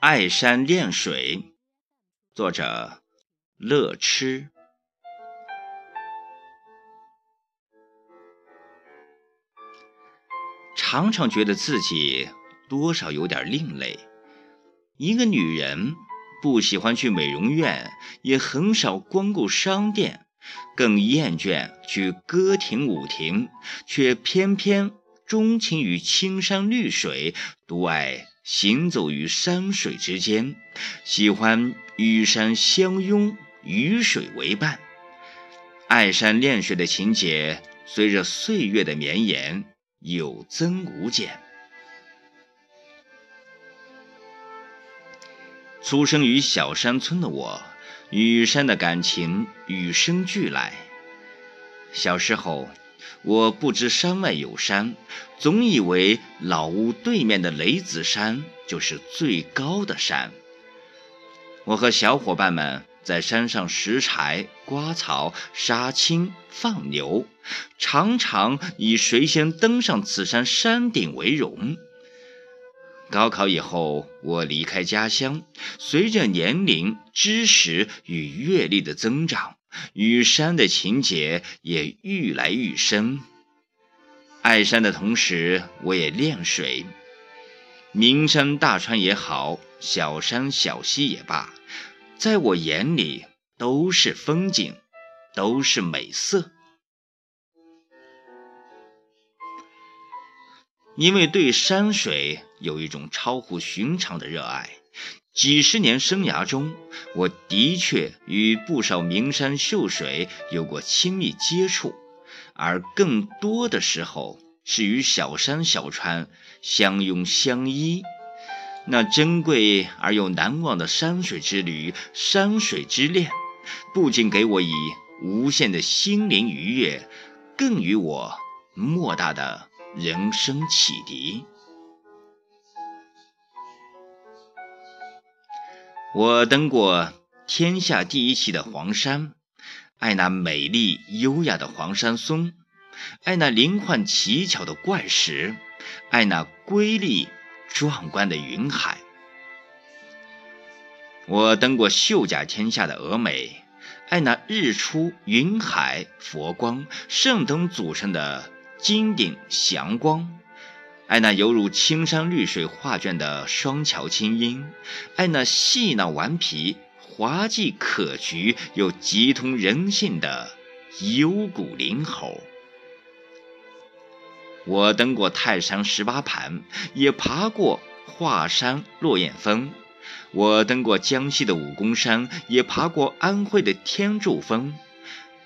爱山恋水，作者乐痴。常常觉得自己多少有点另类。一个女人不喜欢去美容院，也很少光顾商店，更厌倦去歌亭舞亭，却偏偏钟情于青山绿水，独爱。行走于山水之间，喜欢与山相拥，与水为伴。爱山恋水的情节，随着岁月的绵延，有增无减。出生于小山村的我，与山的感情与生俱来。小时候。我不知山外有山，总以为老屋对面的雷子山就是最高的山。我和小伙伴们在山上拾柴、刮草、杀青、放牛，常常以谁先登上此山山顶为荣。高考以后，我离开家乡，随着年龄、知识与阅历的增长。与山的情结也愈来愈深。爱山的同时，我也恋水。名山大川也好，小山小溪也罢，在我眼里都是风景，都是美色。因为对山水有一种超乎寻常的热爱。几十年生涯中，我的确与不少名山秀水有过亲密接触，而更多的时候是与小山小川相拥相依。那珍贵而又难忘的山水之旅、山水之恋，不仅给我以无限的心灵愉悦，更与我莫大的人生启迪。我登过天下第一奇的黄山，爱那美丽优雅的黄山松，爱那灵幻奇巧的怪石，爱那瑰丽壮观的云海。我登过秀甲天下的峨眉，爱那日出云海佛光圣灯组成的金顶祥光。爱那犹如青山绿水画卷的双桥清音，爱那细闹顽皮、滑稽可掬又极通人性的幽谷灵猴。我登过泰山十八盘，也爬过华山落雁峰；我登过江西的武功山，也爬过安徽的天柱峰；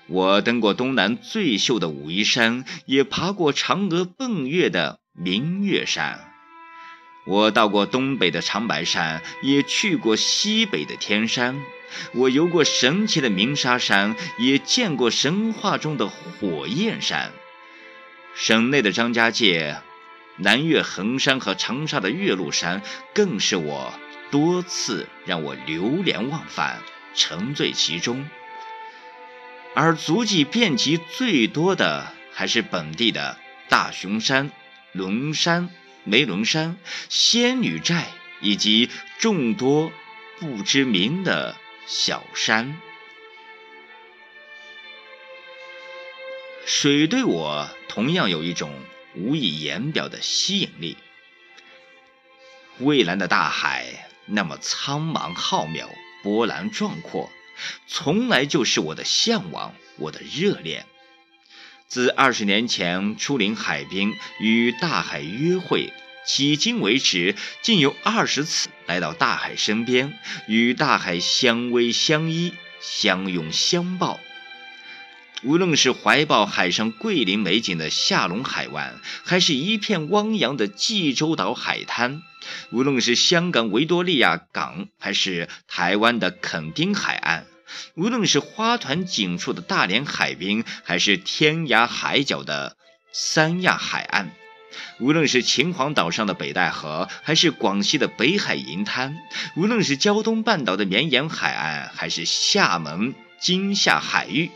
我登过东南最秀的武夷山，也爬过嫦娥奔月的。明月山，我到过东北的长白山，也去过西北的天山。我游过神奇的鸣沙山，也见过神话中的火焰山。省内的张家界、南岳衡山和长沙的岳麓山，更是我多次让我流连忘返、沉醉其中。而足迹遍及最多的，还是本地的大熊山。龙山、梅龙山、仙女寨以及众多不知名的小山，水对我同样有一种无以言表的吸引力。蔚蓝的大海那么苍茫浩渺、波澜壮阔，从来就是我的向往，我的热恋。自二十年前出临海滨与大海约会，迄今为止，竟有二十次来到大海身边，与大海相偎相依、相拥相抱。无论是怀抱海上桂林美景的下龙海湾，还是一片汪洋的济州岛海滩；无论是香港维多利亚港，还是台湾的垦丁海岸。无论是花团锦簇的大连海滨，还是天涯海角的三亚海岸，无论是秦皇岛上的北戴河，还是广西的北海银滩，无论是胶东半岛的绵延海岸，还是厦门金厦海域，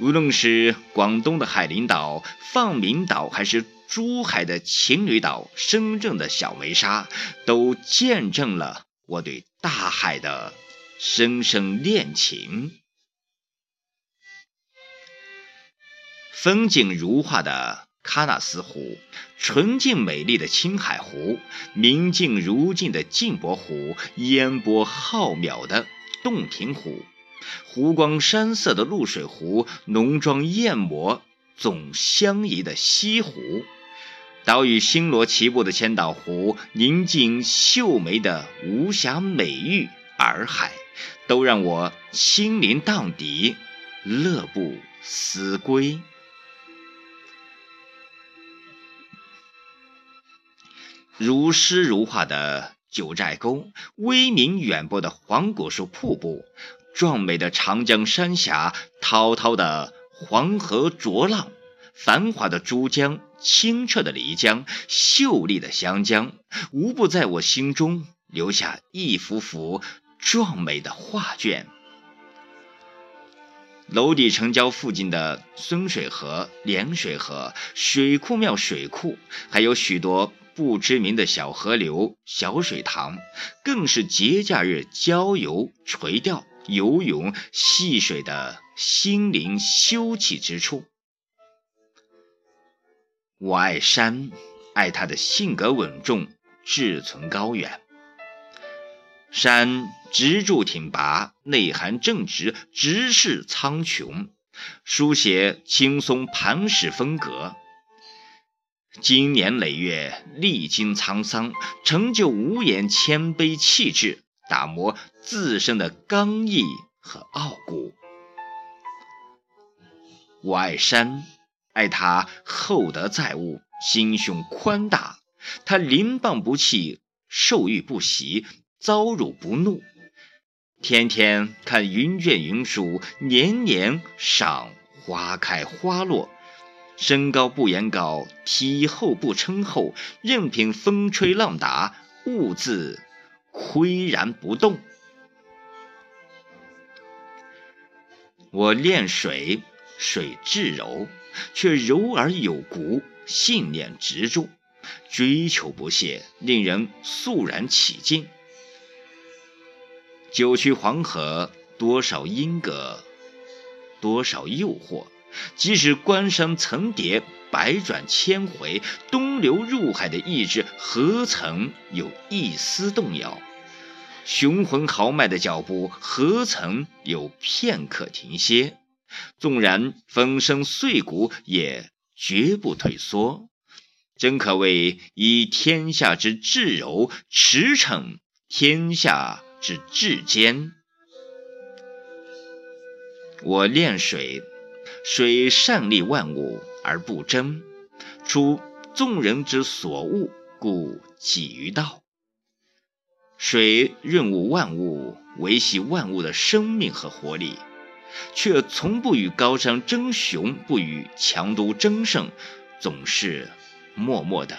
无论是广东的海陵岛、放明岛，还是珠海的情侣岛、深圳的小梅沙，都见证了我对大海的深深恋情。风景如画的喀纳斯湖，纯净美丽的青海湖，明净如镜的镜泊湖，烟波浩渺的洞庭湖，湖光山色的露水湖，浓妆艳抹总相宜的西湖，岛屿星罗棋布的千岛湖，宁静秀美的无暇美玉洱海，都让我心灵荡涤，乐不思归。如诗如画的九寨沟，威名远播的黄果树瀑布，壮美的长江三峡，滔滔的黄河浊浪，繁华的珠江，清澈的漓江，秀丽的湘江，无不在我心中留下一幅幅壮美的画卷。娄底城郊附近的孙水河、涟水河、水库庙水库，还有许多。不知名的小河流、小水塘，更是节假日郊游、垂钓、游泳、戏水的心灵休憩之处。我爱山，爱它的性格稳重、志存高远。山直柱挺拔，内涵正直，直视苍穹，书写轻松磐石风格。经年累月，历经沧桑，成就无言谦卑气质，打磨自身的刚毅和傲骨。我爱山，爱他厚德载物，心胸宽大。他临棒不弃，受欲不喜，遭辱不怒。天天看云卷云舒，年年赏花开花落。身高不言高，体厚不称厚，任凭风吹浪打，兀自岿然不动。我恋水，水至柔，却柔而有骨，信念执着，追求不懈，令人肃然起敬。九曲黄河，多少因隔，多少诱惑。即使关山层叠，百转千回，东流入海的意志何曾有一丝动摇？雄浑豪迈的脚步何曾有片刻停歇？纵然风声碎骨，也绝不退缩。真可谓以天下之至柔驰骋天下之至坚。我恋水。水善利万物而不争，出众人之所恶，故几于道。水润物万物，维系万物的生命和活力，却从不与高山争雄，不与强都争胜，总是默默的、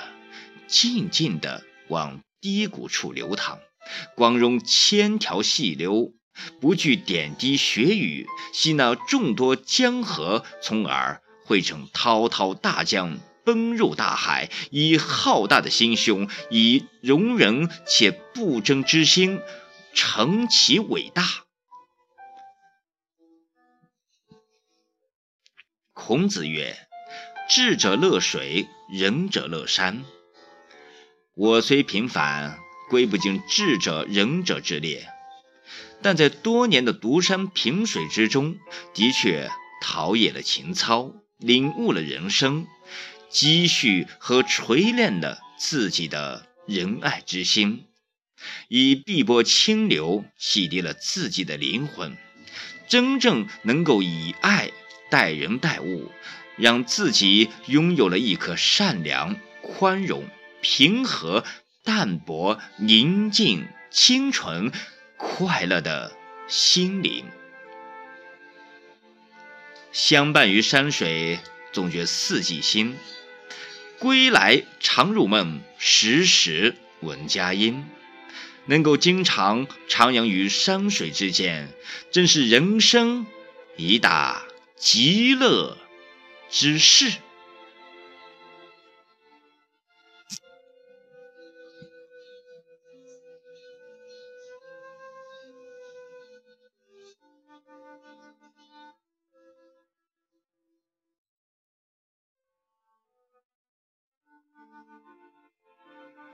静静的往低谷处流淌，光荣千条细流。不惧点滴血雨，吸纳众多江河，从而汇成滔滔大江，奔入大海。以浩大的心胸，以容人且不争之心，成其伟大。孔子曰：“智者乐水，仁者乐山。”我虽平凡，归不进智者仁者之列。但在多年的独山平水之中，的确陶冶了情操，领悟了人生，积蓄和锤炼了自己的仁爱之心，以碧波清流洗涤了自己的灵魂，真正能够以爱待人待物，让自己拥有了一颗善良、宽容、平和、淡泊、宁静、清纯。快乐的心灵，相伴于山水，总觉四季新。归来常入梦，时时闻佳音。能够经常徜徉于山水之间，真是人生一大极乐之事。